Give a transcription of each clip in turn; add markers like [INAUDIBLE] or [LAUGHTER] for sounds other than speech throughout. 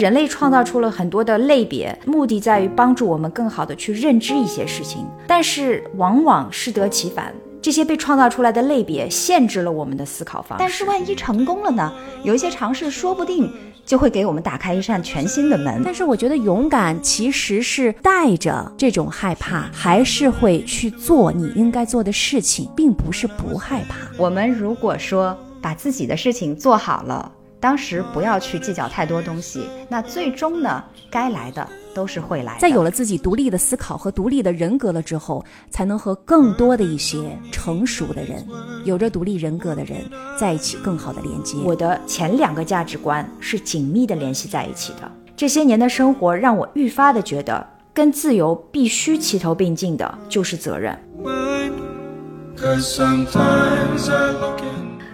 人类创造出了很多的类别，目的在于帮助我们更好的去认知一些事情，但是往往适得其反。这些被创造出来的类别限制了我们的思考方式。但是万一成功了呢？有一些尝试，说不定就会给我们打开一扇全新的门。但是我觉得勇敢其实是带着这种害怕，还是会去做你应该做的事情，并不是不害怕。我们如果说把自己的事情做好了。当时不要去计较太多东西，那最终呢，该来的都是会来。在有了自己独立的思考和独立的人格了之后，才能和更多的一些成熟的人，有着独立人格的人在一起更好的连接。我的前两个价值观是紧密的联系在一起的。这些年的生活让我愈发的觉得，跟自由必须齐头并进的就是责任。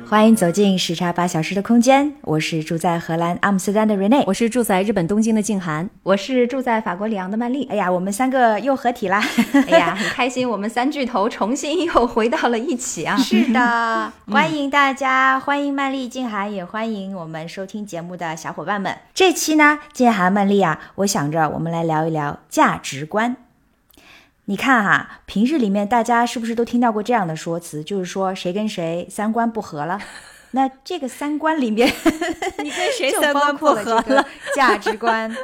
欢迎走进时差八小时的空间，我是住在荷兰阿姆斯特丹的 Rene，我是住在日本东京的静涵，我是住在法国里昂的曼丽。哎呀，我们三个又合体啦！哎呀，很开心，我们三巨头重新又回到了一起啊！[LAUGHS] 是的，欢迎大家，欢迎曼丽、静涵，也欢迎我们收听节目的小伙伴们。这期呢，静涵、曼丽啊，我想着我们来聊一聊价值观。你看哈，平日里面大家是不是都听到过这样的说辞？就是说谁跟谁三观不合了？那这个三观里面，[LAUGHS] 你跟谁 [LAUGHS] 三观不合了？价值观。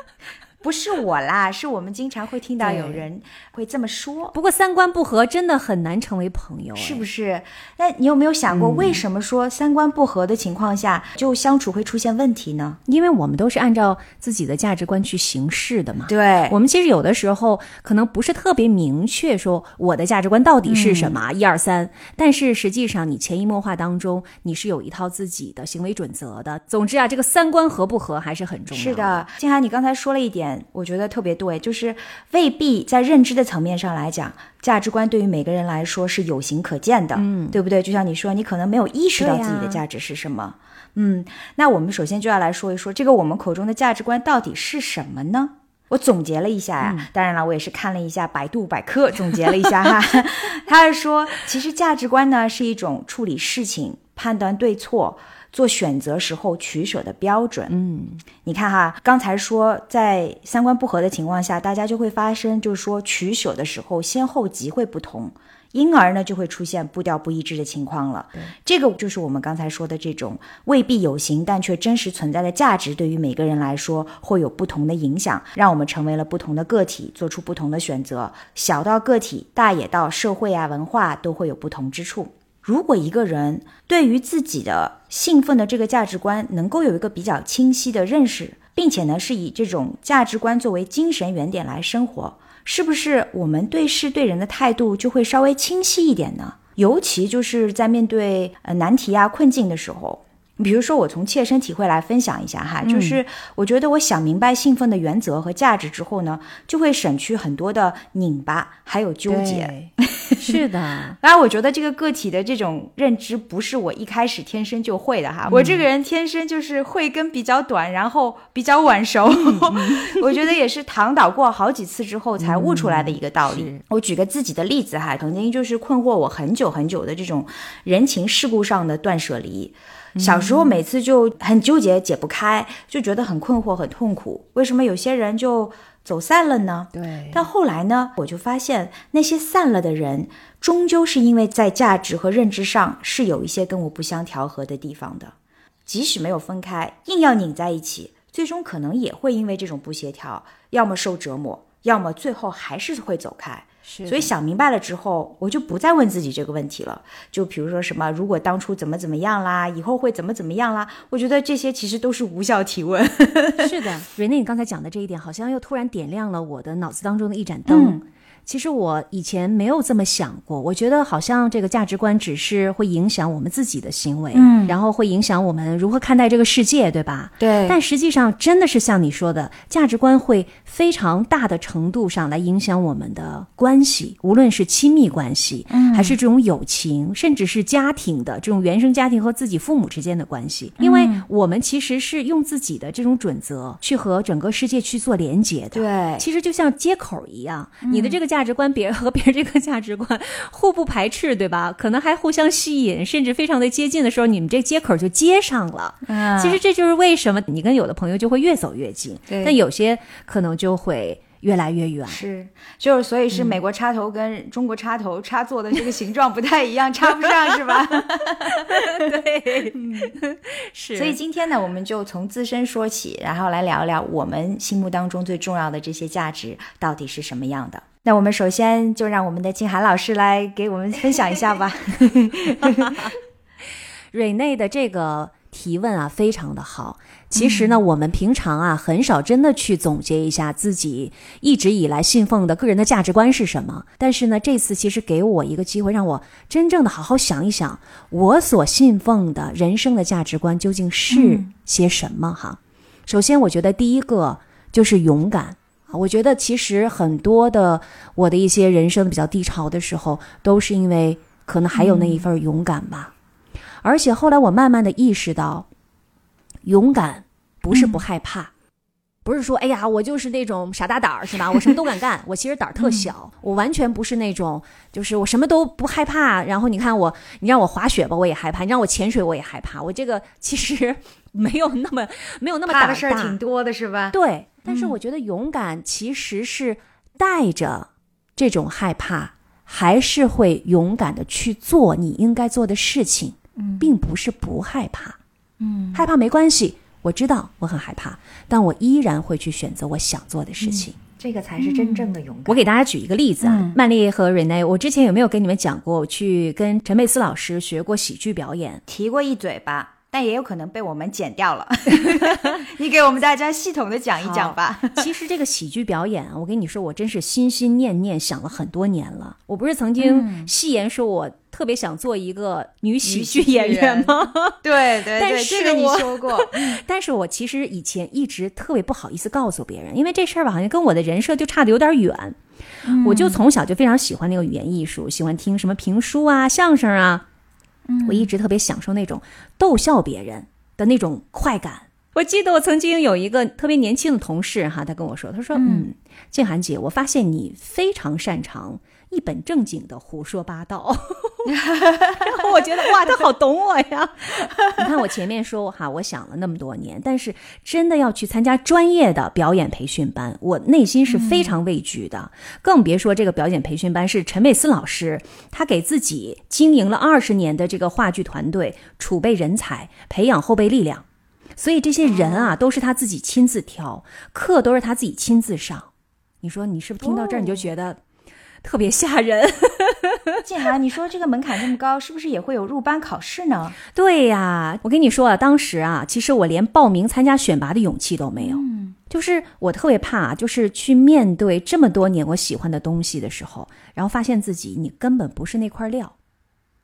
不是我啦，是我们经常会听到有人会这么说。不过三观不合真的很难成为朋友，是不是？那你有没有想过，为什么说三观不合的情况下就相处会出现问题呢？因为我们都是按照自己的价值观去行事的嘛。对，我们其实有的时候可能不是特别明确说我的价值观到底是什么，一二三。但是实际上你潜移默化当中你是有一套自己的行为准则的。总之啊，这个三观合不合还是很重要。是的，静涵，你刚才说了一点。我觉得特别对，就是未必在认知的层面上来讲，价值观对于每个人来说是有形可见的，嗯，对不对？就像你说，你可能没有意识到自己的价值是什么，嗯，那我们首先就要来说一说，这个我们口中的价值观到底是什么呢？我总结了一下呀，当然了，我也是看了一下百度百科，总结了一下哈，[LAUGHS] 他是说，其实价值观呢是一种处理事情、判断对错。做选择时候取舍的标准，嗯，你看哈，刚才说在三观不合的情况下，大家就会发生，就是说取舍的时候先后级会不同，因而呢就会出现步调不一致的情况了。这个就是我们刚才说的这种未必有形但却真实存在的价值，对于每个人来说会有不同的影响，让我们成为了不同的个体，做出不同的选择。小到个体，大也到社会啊文化，都会有不同之处。如果一个人对于自己的兴奋的这个价值观能够有一个比较清晰的认识，并且呢是以这种价值观作为精神原点来生活，是不是我们对事对人的态度就会稍微清晰一点呢？尤其就是在面对呃难题啊困境的时候。比如说，我从切身体会来分享一下哈，就是我觉得我想明白信奉的原则和价值之后呢，就会省去很多的拧巴还有纠结。是的，[LAUGHS] 当然我觉得这个个体的这种认知不是我一开始天生就会的哈，我这个人天生就是慧根比较短，然后比较晚熟。[LAUGHS] 我觉得也是躺倒过好几次之后才悟出来的一个道理。我举个自己的例子哈，曾经就是困惑我很久很久的这种人情世故上的断舍离。小时候每次就很纠结解不开，就觉得很困惑很痛苦。为什么有些人就走散了呢？对。但后来呢，我就发现那些散了的人，终究是因为在价值和认知上是有一些跟我不相调和的地方的。即使没有分开，硬要拧在一起，最终可能也会因为这种不协调，要么受折磨，要么最后还是会走开。所以想明白了之后，我就不再问自己这个问题了。就比如说什么，如果当初怎么怎么样啦，以后会怎么怎么样啦？我觉得这些其实都是无效提问。是的，[LAUGHS] 瑞内，你刚才讲的这一点，好像又突然点亮了我的脑子当中的一盏灯。其实我以前没有这么想过，我觉得好像这个价值观只是会影响我们自己的行为，嗯。然后会影响我们如何看待这个世界，对吧？对。但实际上真的是像你说的，价值观会非常大的程度上来影响我们的关系，无论是亲密关系，嗯。还是这种友情，甚至是家庭的这种原生家庭和自己父母之间的关系，因为我们其实是用自己的这种准则去和整个世界去做连接的。对。其实就像接口一样，你的这个价值观，别人和别人这个价值观互不排斥，对吧？[LAUGHS] 可能还互相吸引，甚至非常的接近的时候，你们这接口就接上了。嗯其实这就是为什么你跟有的朋友就会越走越近，对但有些可能就会越来越远。是，就是所以是美国插头跟中国插头插座的这个形状不太一样，插不上是吧？[LAUGHS] 对，是所以今天呢，我们就从自身说起，然后来聊聊我们心目当中最重要的这些价值到底是什么样的。那我们首先就让我们的静涵老师来给我们分享一下吧。[LAUGHS] 瑞内的这个提问啊，非常的好。其实呢，我们平常啊，很少真的去总结一下自己一直以来信奉的个人的价值观是什么。但是呢，这次其实给我一个机会，让我真正的好好想一想，我所信奉的人生的价值观究竟是些什么哈。首先，我觉得第一个就是勇敢。啊，我觉得其实很多的我的一些人生比较低潮的时候，都是因为可能还有那一份勇敢吧。而且后来我慢慢的意识到，勇敢不是不害怕，不是说哎呀我就是那种傻大胆儿是吧？我什么都敢干，我其实胆儿特小，我完全不是那种就是我什么都不害怕。然后你看我，你让我滑雪吧，我也害怕；你让我潜水，我也害怕。我这个其实 [LAUGHS] 没有那么没有那么胆儿怕的事儿挺多的是吧？对，但是我觉得勇敢其实是带着这种害怕，还是会勇敢的去做你应该做的事情，并不是不害怕。嗯，害怕没关系，我知道我很害怕，但我依然会去选择我想做的事情。这个才是真正的勇敢。我给大家举一个例子啊，嗯曼丽和瑞内，我之前有没有跟你们讲过，我去跟陈佩斯老师学过喜剧表演？提过一嘴吧，但也有可能被我们剪掉了。[LAUGHS] 你给我们大家系统的讲一讲吧。其实这个喜剧表演啊，我跟你说，我真是心心念念想了很多年了。我不是曾经戏言说我特别想做一个女喜剧演员吗？[LAUGHS] 对对对，但是这个你说过。[LAUGHS] 但是我其实以前一直特别不好意思告诉别人，因为这事儿吧，好像跟我的人设就差的有点远。我就从小就非常喜欢那个语言艺术，喜欢听什么评书啊、相声啊。我一直特别享受那种逗笑别人的那种快感。我记得我曾经有一个特别年轻的同事哈，他跟我说，他说：“嗯，静涵姐，我发现你非常擅长一本正经的胡说八道。”然后我觉得哇，他好懂我呀！你看我前面说哈，我想了那么多年，但是真的要去参加专业的表演培训班，我内心是非常畏惧的。更别说这个表演培训班是陈佩斯老师，他给自己经营了二十年的这个话剧团队，储备人才，培养后备力量。所以这些人啊，都是他自己亲自挑，课都是他自己亲自上。你说你是不是听到这儿你就觉得特别吓人？[LAUGHS] 静涵，你说这个门槛这么高，是不是也会有入班考试呢？对呀，我跟你说啊，当时啊，其实我连报名参加选拔的勇气都没有。嗯，就是我特别怕，就是去面对这么多年我喜欢的东西的时候，然后发现自己你根本不是那块料，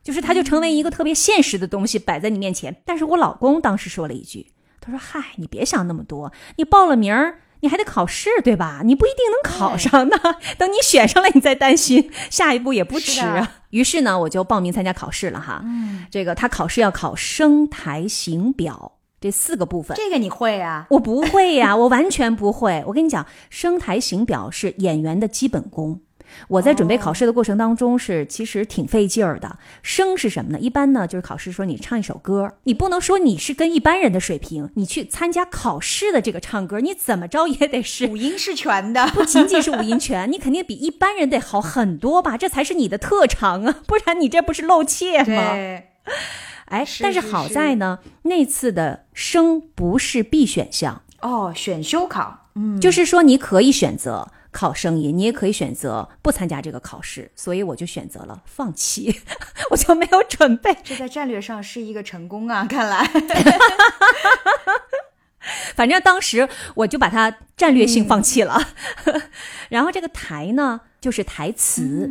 就是它就成为一个特别现实的东西摆在你面前。但是我老公当时说了一句，他说：“嗨，你别想那么多，你报了名儿。”你还得考试，对吧？你不一定能考上呢。等你选上了，你再担心，下一步也不迟。于是呢，我就报名参加考试了哈。嗯，这个他考试要考声台形表这四个部分，这个你会啊？我不会呀、我完全不会。我跟你讲，声台形表是演员的基本功。我在准备考试的过程当中是其实挺费劲儿的。声是什么呢？一般呢就是考试说你唱一首歌，你不能说你是跟一般人的水平，你去参加考试的这个唱歌，你怎么着也得是五音是全的。不仅仅是五音 [LAUGHS] 全，你肯定比一般人得好很多吧？这才是你的特长啊，不然你这不是露怯吗？对，哎，但是好在呢，那次的声不是必选项。哦，选修考，嗯，就是说你可以选择考声音，你也可以选择不参加这个考试，所以我就选择了放弃，[LAUGHS] 我就没有准备。这在战略上是一个成功啊！看来，[LAUGHS] 反正当时我就把它战略性放弃了。[LAUGHS] 然后这个台呢，就是台词。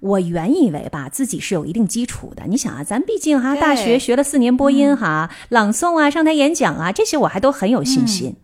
我原以为吧，自己是有一定基础的。你想啊，咱毕竟哈对大学学了四年播音哈，朗诵啊、上台演讲啊，这些我还都很有信心。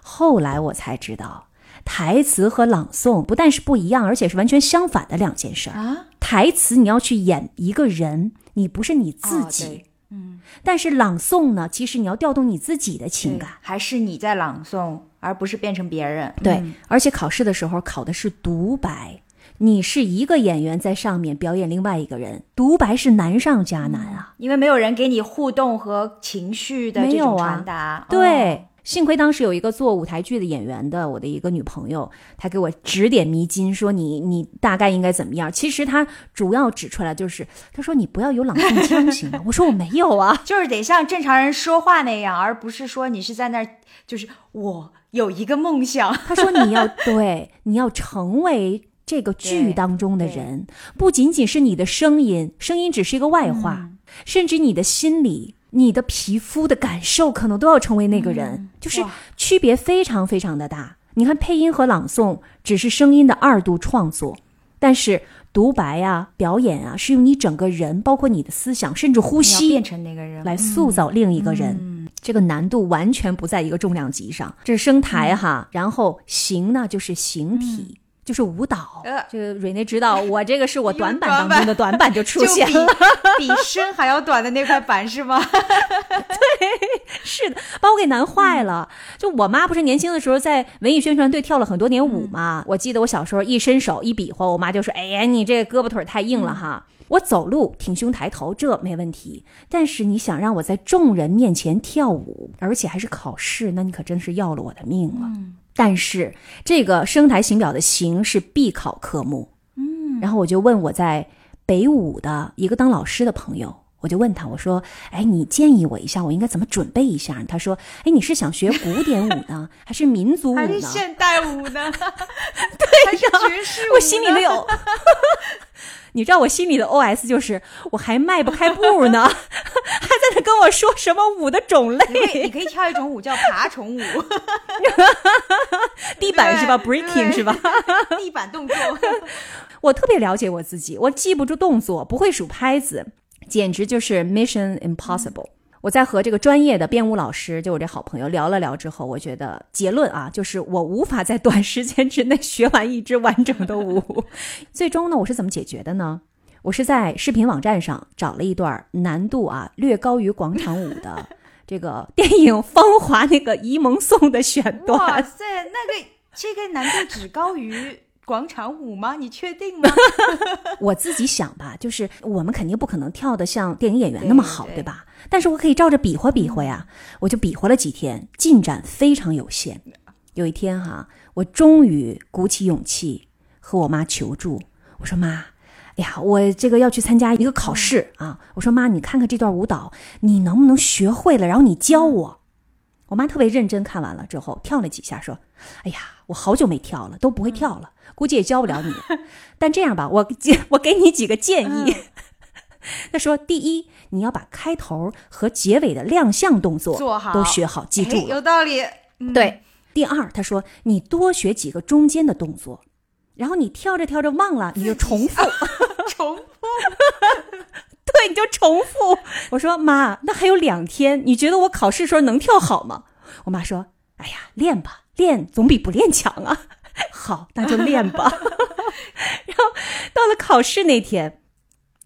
后来我才知道，台词和朗诵不但是不一样，而且是完全相反的两件事儿。啊，台词你要去演一个人，你不是你自己；哦嗯，但是朗诵呢，其实你要调动你自己的情感。还是你在朗诵，而不是变成别人。对，嗯而且考试的时候考的是独白，你是一个演员在上面表演另外一个人，独白是难上加难啊。因为没有人给你互动和情绪的这种传达。对。哦幸亏当时有一个做舞台剧的演员的，我的一个女朋友，她给我指点迷津，说你你大概应该怎么样。其实她主要指出来就是，她说你不要有朗诵腔行吗？[LAUGHS] 我说我没有啊，就是得像正常人说话那样，而不是说你是在那儿，就是我有一个梦想。[LAUGHS] 她说你要对，你要成为这个剧当中的人，不仅仅是你的声音，声音只是一个外化，嗯甚至你的心理、你的皮肤的感受，可能都要成为那个人，就是区别非常非常的大。你看配音和朗诵只是声音的二度创作，但是独白啊、表演啊，是用你整个人，包括你的思想，甚至呼吸变成那个人来塑造另一个人。嗯这个难度完全不在一个重量级上。这是声台哈，然后形呢就是形体。就是舞蹈，呃这个蕊内知道，[LAUGHS] 我这个是我短板当中的短板就出现了。比身还要短的那块板是吗？[LAUGHS] 对是的，把我给难坏了。就我妈不是年轻的时候在文艺宣传队跳了很多年舞嘛？我记得我小时候一伸手一比划，我妈就说：“哎呀，你这胳膊腿太硬了哈。我走路挺胸抬头这没问题，但是你想让我在众人面前跳舞，而且还是考试，那你可真是要了我的命了。但是这个声台形表的形是必考科目，嗯，然后我就问我在北舞的一个当老师的朋友。我就问他，我说：“哎，你建议我一下，我应该怎么准备一下？”他说：“哎，你是想学古典舞呢，[LAUGHS] 还是民族舞呢 [LAUGHS] 还是？”现代舞呢？[LAUGHS] 对还是爵士舞？我心里没有，你知道我心里的 OS 就是，我还迈不开步呢，[LAUGHS] 还在那跟我说什么舞的种类，你可以跳一种舞叫爬虫舞，地板是吧？breaking 是吧？地板动作。我特别了解我自己，我记不住动作，不会数拍子，简直就是 mission impossible。我在和这个专业的编舞老师，就我这好朋友聊了聊之后，我觉得结论啊，就是我无法在短时间之内学完一支完整的舞。[LAUGHS] 最终呢，我是怎么解决的呢？我是在视频网站上找了一段难度啊略高于广场舞的 [LAUGHS] 这个电影《芳华》那个沂蒙颂的选段哇。塞，那个这个难度只高于广场舞吗？你确定吗？[LAUGHS] 我自己想吧，就是我们肯定不可能跳得像电影演员那么好，对对吧？但是我可以照着比划比划呀，我就比划了几天，进展非常有限。有一天哈、我终于鼓起勇气和我妈求助，我说妈。哎呀，我这个要去参加一个考试啊！我说妈，你看看这段舞蹈，你能不能学会了？然后你教我。我妈特别认真看完了之后，跳了几下，说：“哎呀，我好久没跳了，都不会跳了，估计也教不了你。[LAUGHS] 但这样吧，我 [LAUGHS] 我给你几个建议。[LAUGHS] 他说：第一，你要把开头和结尾的亮相动作做好都学好，记住。有道理。嗯，对，第二，他说你多学几个中间的动作，然后你跳着跳着忘了，你就重复，重复。对，你就重复。我说妈，那还有两天，你觉得我考试时候能跳好吗？我妈说，哎呀，练吧，练总比不练强啊。[LAUGHS] 好，那就练吧。[LAUGHS] 然后到了考试那天。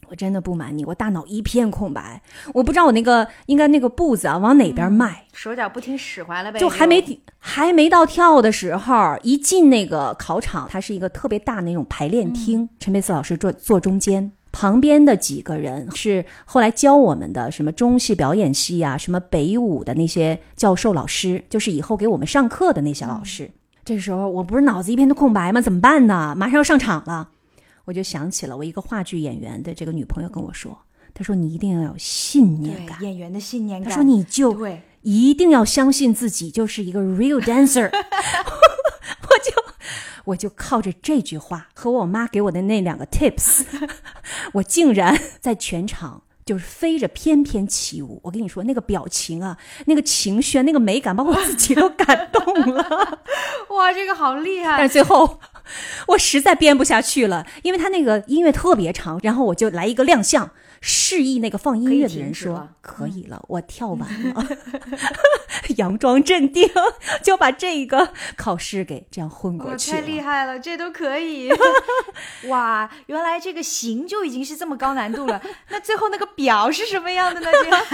我真的不瞒你，我大脑一片空白，我不知道我那个应该那个步子啊往哪边迈，手脚不听使唤了呗，就还没还没到跳的时候，一进那个考场，它是一个特别大那种排练厅，陈佩斯老师坐坐中间，旁边的几个人是后来教我们的什么中戏表演系啊，什么北舞的那些教授老师，就是以后给我们上课的那些老师。这时候我不是脑子一片的空白吗？怎么办呢？马上要上场了。我就想起了我一个话剧演员的这个女朋友跟我说，她说你一定要有信念感，演员的信念感。她说你就对，一定要相信自己就是一个 real dancer。[LAUGHS] 我就我就靠着这句话和我妈给我的那两个 tips，[LAUGHS] 我竟然在全场。就是飞着翩翩起舞，我跟你说那个表情啊，那个情绪，那个美感，把我自己都感动了。[LAUGHS] 哇，这个好厉害！但是最后，[LAUGHS] 我实在编不下去了，因为他那个音乐特别长，然后我就来一个亮相。示意那个放音乐的人说：“可以了，我跳完了。”佯装镇定，就把这个考试给这样混过去太厉害了，这都可以！[LAUGHS] 哇，原来这个行就已经是这么高难度了。那最后那个表是什么样的呢？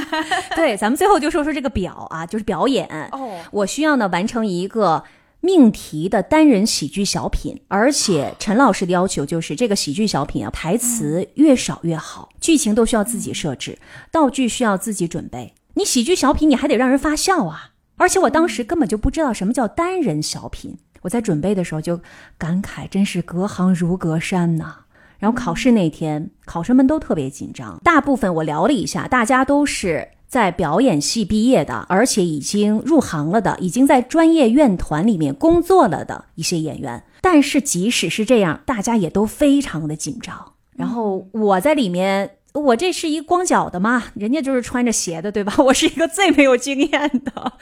[LAUGHS] 对，咱们最后就说说这个表啊，就是表演。哦，我需要呢完成一个。命题的单人喜剧小品，而且 [SIGHS] 陈老师的要求就是这个喜剧小品啊，台词越少越好，剧情都需要自己设置，道具需要自己准备。你喜剧小品你还得让人发笑啊！而且我当时根本就不知道什么叫单人小品，我在准备的时候就感慨，真是隔行如隔山呐。然后考试那天，考生们都特别紧张，大部分我聊了一下，大家都是。在表演系毕业的，而且已经入行了的，已经在专业院团里面工作了的一些演员，但是即使是这样，大家也都非常的紧张。然后我在里面，我这是一光脚的嘛，人家就是穿着鞋的，对吧？我是一个最没有经验的。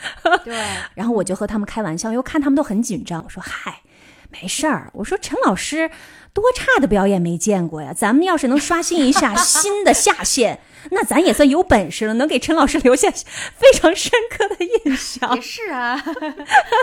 对。[LAUGHS] 然后我就和他们开玩笑，又看他们都很紧张，我说：“嗨，没事儿。”我说：“陈老师多差的表演没见过呀，咱们要是能刷新一下 [LAUGHS] 新的下限。”那咱也算有本事了，能给陈老师留下非常深刻的印象。也是啊，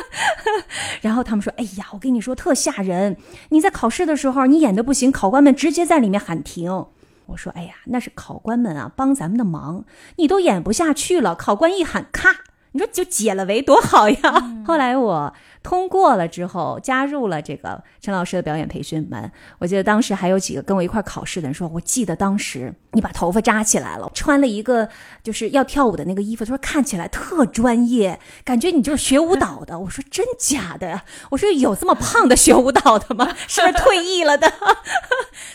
[LAUGHS] 然后他们说：“哎呀，我跟你说特吓人，你在考试的时候你演的不行，考官们直接在里面喊停。”我说：“哎呀，那是考官们啊帮咱们的忙，你都演不下去了，考官一喊咔，你说就解了围多好呀。”后来我。通过了之后，加入了这个陈老师的表演培训班。我记得当时还有几个跟我一块考试的人说：“我记得当时你把头发扎起来了，穿了一个就是要跳舞的那个衣服，他说看起来特专业，感觉你就是学舞蹈的。[LAUGHS] ”我说：“真假的？”我说：“有这么胖的学舞蹈的吗？是不是退役了的？”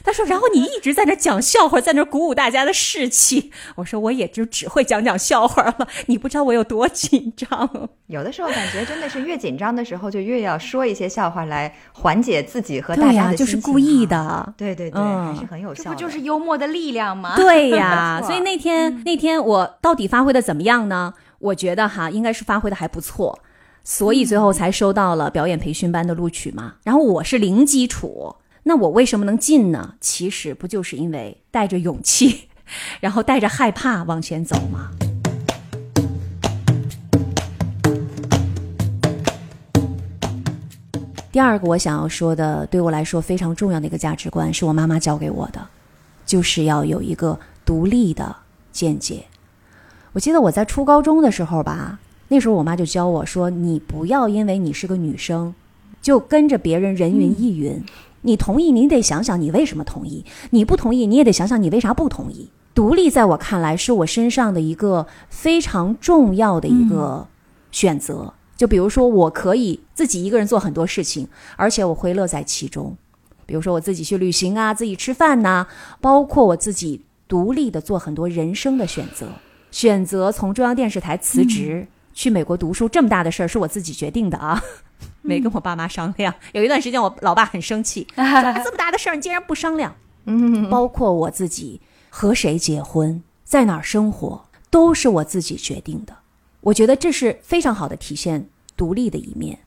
他说：“然后你一直在那讲笑话，在那鼓舞大家的士气。”我说：“我也就只会讲讲笑话了，你不知道我有多紧张。”有的时候感觉真的是越紧张的时候。后就越要说一些笑话来缓解自己和大家的就是故意的，对对对，还是很有效。这不就是幽默的力量吗？对呀，[LAUGHS] 所以那天那天我到底发挥的怎么样呢？我觉得哈，应该是发挥的还不错，所以最后才收到了表演培训班的录取嘛。然后我是零基础，那我为什么能进呢？其实不就是因为带着勇气，[LAUGHS] 然后带着害怕往前走吗？第二个我想要说的，对我来说非常重要的一个价值观，是我妈妈教给我的，就是要有一个独立的见解。我记得我在初高中的时候吧，那时候我妈就教我说：“你不要因为你是个女生，就跟着别人人云亦云。你同意，你得想想你为什么同意；你不同意，你也得想想你为啥不同意。独立在我看来是我身上的一个非常重要的一个选择。”就比如说，我可以自己一个人做很多事情，而且我会乐在其中。比如说，我自己去旅行啊，自己吃饭呐，包括我自己独立的做很多人生的选择。选择从中央电视台辞职去美国读书这么大的事儿，是我自己决定的啊，没跟我爸妈商量。有一段时间，我老爸很生气，这么大的事儿你竟然不商量。[LAUGHS] 嗯，包括我自己和谁结婚，在哪儿生活，都是我自己决定的。我觉得这是非常好的体现独立的一面。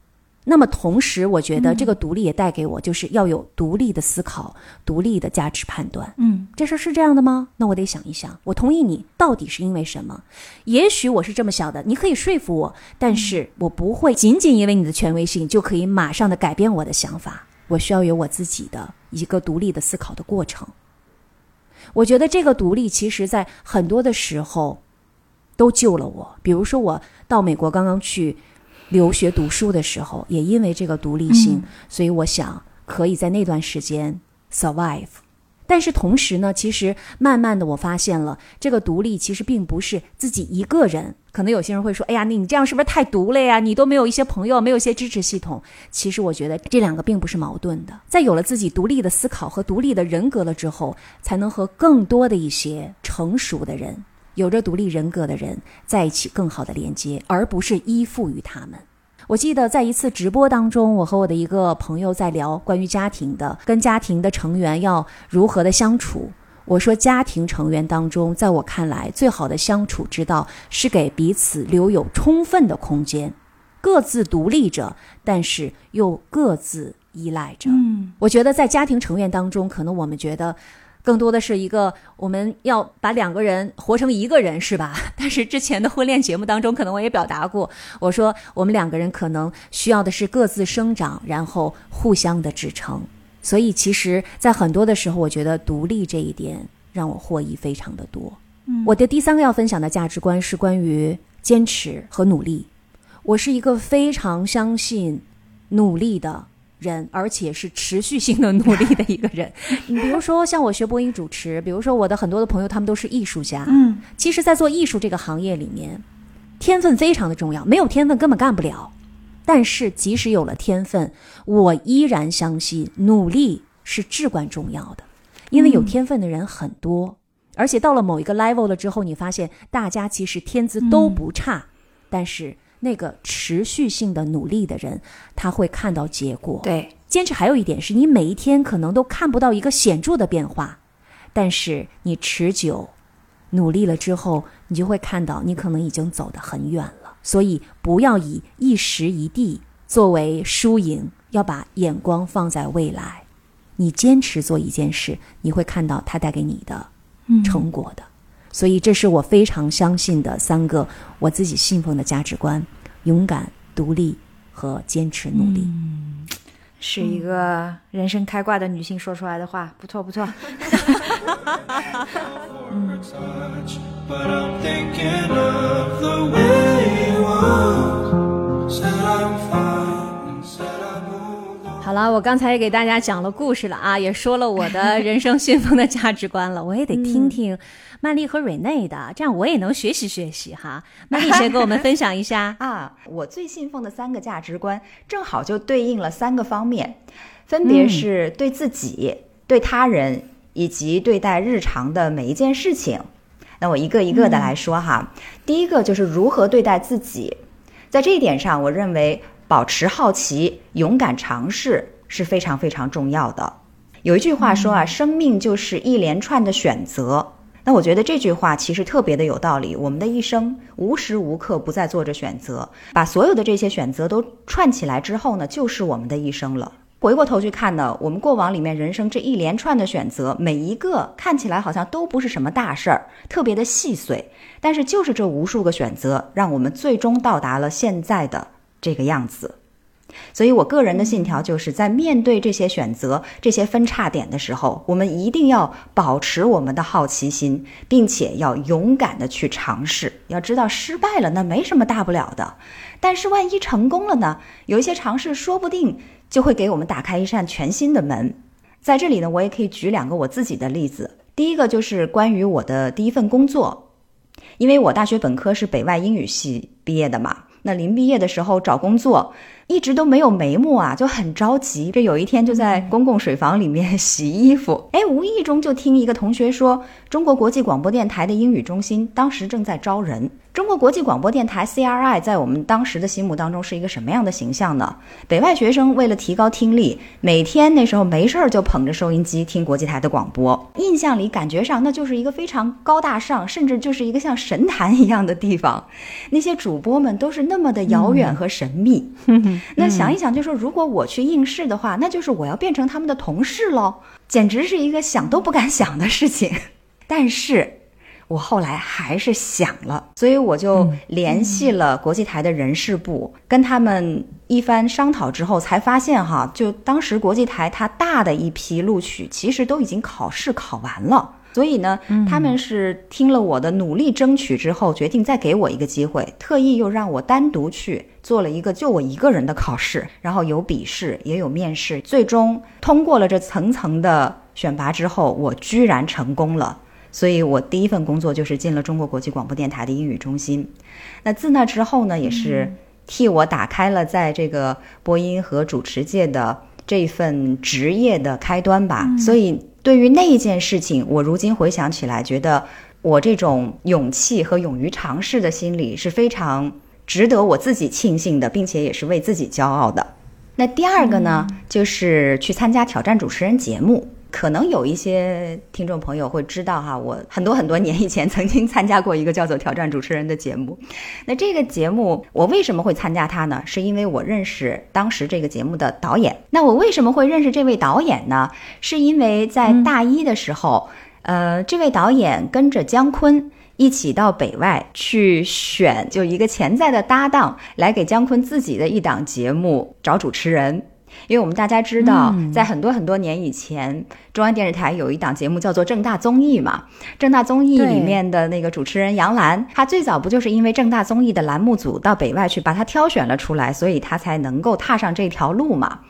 那么同时，我觉得这个独立也带给我，就是要有独立的思考、独立的价值判断。嗯，这事儿是这样的吗？那我得想一想。我同意你，到底是因为什么？也许我是这么想的，你可以说服我，但是我不会仅仅因为你的权威性就可以马上的改变我的想法。我需要有我自己的一个独立的思考的过程。我觉得这个独立，其实在很多的时候。都救了我。比如说，我到美国刚刚去留学读书的时候，也因为这个独立性，所以我想可以在那段时间 survive。但是同时呢，其实慢慢的我发现了，这个独立其实并不是自己一个人。可能有些人会说：“哎呀，你你这样是不是太独了呀？你都没有一些朋友，没有一些支持系统。”其实我觉得这两个并不是矛盾的。在有了自己独立的思考和独立的人格了之后，才能和更多的一些成熟的人。有着独立人格的人在一起更好的连接，而不是依附于他们。我记得在一次直播当中，我和我的一个朋友在聊关于家庭的，跟家庭的成员要如何的相处。我说，家庭成员当中，在我看来，最好的相处之道是给彼此留有充分的空间，各自独立着，但是又各自依赖着。嗯，我觉得在家庭成员当中，可能我们觉得更多的是一个我们要把两个人活成一个人，是吧？[LAUGHS] 但是之前的婚恋节目当中，可能我也表达过，我说我们两个人可能需要的是各自生长，然后互相的支撑。所以其实，在很多的时候，我觉得独立这一点让我获益非常的多。嗯我的第三个要分享的价值观是关于坚持和努力。我是一个非常相信努力的人，而且是持续性的努力的一个人。你 [LAUGHS] 比如说，像我学播音主持，比如说我的很多的朋友，他们都是艺术家。嗯，其实，在做艺术这个行业里面，天分非常的重要，没有天分根本干不了。但是，即使有了天分，我依然相信努力是至关重要的，因为有天分的人很多，而且到了某一个 level 了之后，你发现大家其实天资都不差，但是那个持续性的努力的人，他会看到结果。对，坚持还有一点是你每一天可能都看不到一个显著的变化，但是你持久努力了之后，你就会看到你可能已经走得很远了。所以不要以一时一地作为输赢，要把眼光放在未来。你坚持做一件事，你会看到它带给你的成果的。所以这是我非常相信的三个我自己信奉的价值观：勇敢、独立和坚持努力。是一个人生开挂的女性说出来的话，不错不错。touch, 好了，我刚才也给大家讲了故事了啊，也说了我的人生信奉的价值观了，我也得听听曼丽和瑞内的，这样我也能学习学习哈。曼丽先跟我们分享一下 [LAUGHS] 啊，我最信奉的三个价值观，正好就对应了三个方面，分别是对自己、对他人以及对待日常的每一件事情。那我一个一个的来说哈。第一个就是如何对待自己，在这一点上，我认为保持好奇、勇敢尝试是非常非常重要的。有一句话说啊，生命就是一连串的选择。那我觉得这句话其实特别的有道理。我们的一生无时无刻不在做着选择，把所有的这些选择都串起来之后呢，就是我们的一生了。回过头去看呢，我们过往里面人生这一连串的选择，每一个看起来好像都不是什么大事儿，特别的细碎，但是就是这无数个选择，让我们最终到达了现在的这个样子。所以我个人的信条就是在面对这些选择、这些分叉点的时候，我们一定要保持我们的好奇心，并且要勇敢的去尝试。要知道失败了那没什么大不了的，但是万一成功了呢？有一些尝试说不定就会给我们打开一扇全新的门。在这里呢，我也可以举两个我自己的例子。第一个就是关于我的第一份工作，因为我大学本科是北外英语系毕业的嘛，那临毕业的时候找工作。一直都没有眉目啊，就很着急。这有一天就在公共水房里面洗衣服，[LAUGHS] 哎，无意中就听一个同学说，中国国际广播电台的英语中心当时正在招人。中国国际广播电台 CRI 在我们当时的心目当中是一个什么样的形象呢？北外学生为了提高听力，每天那时候没事儿就捧着收音机听国际台的广播，印象里感觉上那就是一个非常高大上，甚至就是一个像神坛一样的地方。那些主播们都是那么的遥远和神秘。[LAUGHS] 那想一想，就说如果我去应试的话，那就是我要变成他们的同事喽，简直是一个想都不敢想的事情。[LAUGHS] 但是，我后来还是想了，所以我就联系了国际台的人事部，跟他们一番商讨之后，才发现哈，就当时国际台它大的一批录取，其实都已经考试考完了。所以呢，他们是听了我的努力争取之后，决定再给我一个机会，特意又让我单独去做了一个就我一个人的考试，然后有笔试也有面试，最终通过了这层层的选拔之后，我居然成功了。所以我第一份工作就是进了中国国际广播电台的英语中心。那自那之后呢，也是替我打开了在这个播音和主持界的这份职业的开端吧。所以。对于那一件事情，我如今回想起来，觉得我这种勇气和勇于尝试的心理是非常值得我自己庆幸的，并且也是为自己骄傲的。那第二个呢，就是去参加挑战主持人节目。可能有一些听众朋友会知道哈，我很多很多年以前曾经参加过一个叫做《挑战主持人》的节目。那这个节目我为什么会参加它呢？是因为我认识当时这个节目的导演。那我为什么会认识这位导演呢？是因为在大一的时候，呃，这位导演跟着姜昆。一起到北外去选，就一个潜在的搭档来给姜昆自己的一档节目找主持人。因为我们大家知道，在很多很多年以前，中央电视台有一档节目叫做《正大综艺》嘛，《正大综艺》里面的那个主持人杨澜，她最早不就是因为正大综艺的栏目组到北外去把她挑选了出来，所以她才能够踏上这条路嘛。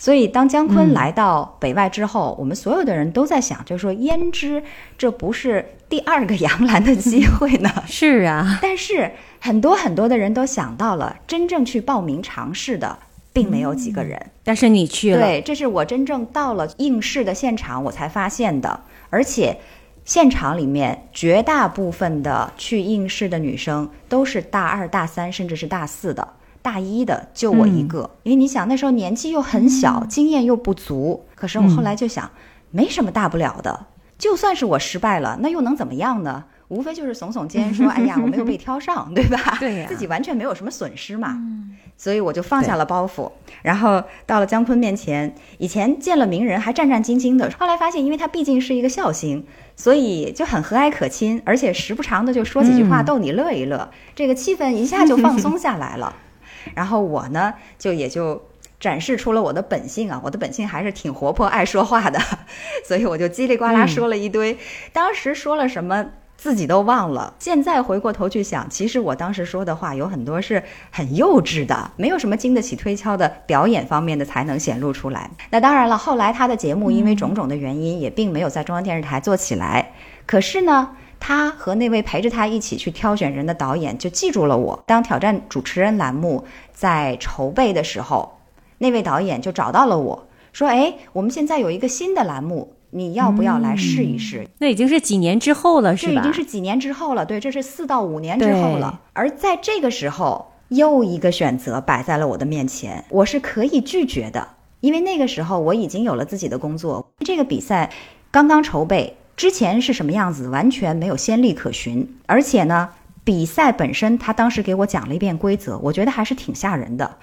所以当姜昆来到北外之后，我们所有的人都在想，就是说，焉知这不是第二个 [LAUGHS] 杨澜的机会呢？[LAUGHS] 是啊，但是很多很多的人都想到了，真正去报名尝试的。并没有几个人，但是你去了，对，这是我真正到了应试的现场，我才发现的。而且，现场里面绝大部分的去应试的女生都是大二、大三，甚至是大四的，大一的就我一个。因为你想那时候年纪又很小，经验又不足。可是我后来就想，没什么大不了的，就算是我失败了，那又能怎么样呢？无非就是耸耸肩说：[LAUGHS] “哎呀，我没有被挑上，[LAUGHS] 对吧？对自己完全没有什么损失嘛。”所以我就放下了包袱，然后到了姜昆面前。以前见了名人还战战兢兢的，后来发现，因为他毕竟是一个笑星，所以就很和蔼可亲，而且时不常的就说几句话逗你乐一乐，这个气氛一下就放松下来了。然后我呢，就也就展示出了我的本性啊，我的本性还是挺活泼爱说话的，所以我就叽里呱啦说了一堆。当时说了什么？自己都忘了，现在回过头去想，其实我当时说的话有很多是很幼稚的，没有什么经得起推敲的表演方面的才能显露出来。那当然了，后来他的节目因为种种的原因，也并没有在中央电视台做起来。可是呢，他和那位陪着他一起去挑选人的导演就记住了我。当挑战主持人栏目在筹备的时候，那位导演就找到了我说：“哎，我们现在有一个新的栏目。”你要不要来试一试？那已经是几年之后了，是吧？这已经是几年之后了，对，这是四到五年之后了。而在这个时候，又一个选择摆在了我的面前，我是可以拒绝的，因为那个时候我已经有了自己的工作。这个比赛刚刚筹备，之前是什么样子，完全没有先例可循。而且呢，比赛本身，他当时给我讲了一遍规则，我觉得还是挺吓人的。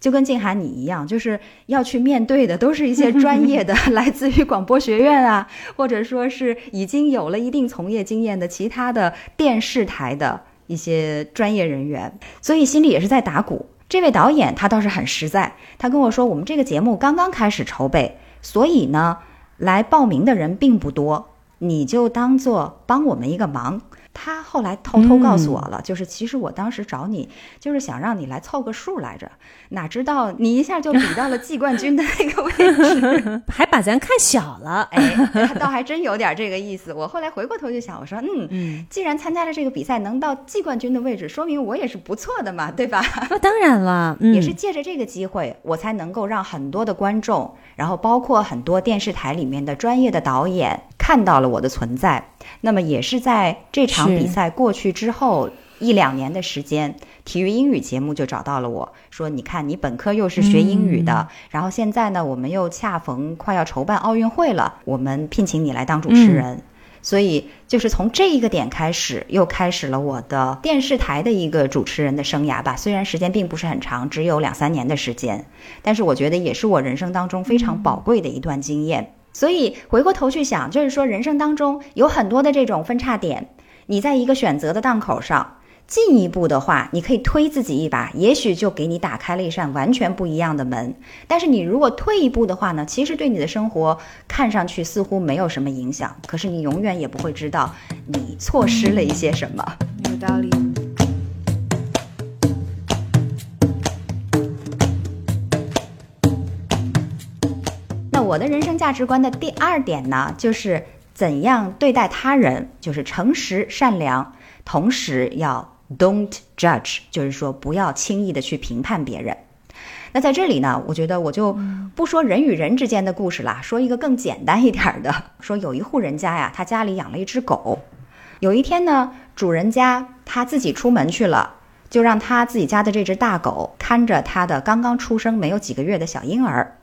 就跟静涵你一样，就是要去面对的都是一些 [LAUGHS] 专业的，来自于广播学院啊，或者说是已经有了一定从业经验的其他的电视台的一些专业人员，所以心里也是在打鼓。这位导演他倒是很实在，他跟我说，我们这个节目刚刚开始筹备，所以呢，来报名的人并不多，你就当做帮我们一个忙。他后来偷偷告诉我了，就是其实我当时找你，就是想让你来凑个数来着，哪知道你一下就比到了季冠军的那个位置，[LAUGHS] 还把咱看小了，哎，[LAUGHS] 倒还真有点这个意思。我后来回过头就想，我说，嗯嗯，既然参加了这个比赛能到季冠军的位置，说明我也是不错的嘛，对吧？那 [LAUGHS] 当然了，也是借着这个机会，我才能够让很多的观众，然后包括很多电视台里面的专业的导演看到了我的存在。那么也是在这场比赛过去之后一两年的时间，体育英语节目就找到了我说：“你看，你本科又是学英语的，然后现在呢，我们又恰逢快要筹办奥运会了，我们聘请你来当主持人。”所以就是从这一个点开始，又开始了我的电视台的一个主持人的生涯吧。虽然时间并不是很长，只有两三年的时间，但是我觉得也是我人生当中非常宝贵的一段经验。所以回过头去想，就是说人生当中有很多的这种分叉点，你在一个选择的档口上，进一步的话，你可以推自己一把，也许就给你打开了一扇完全不一样的门。但是你如果退一步的话呢，其实对你的生活看上去似乎没有什么影响，可是你永远也不会知道你错失了一些什么。有道理。我的人生价值观的第二点呢，就是怎样对待他人，就是诚实善良，同时要 don't judge，就是说不要轻易的去评判别人。那在这里呢，我觉得我就不说人与人之间的故事啦，说一个更简单一点的，说有一户人家呀，他家里养了一只狗，有一天呢，主人家他自己出门去了，就让他自己家的这只大狗看着他的刚刚出生没有几个月的小婴儿。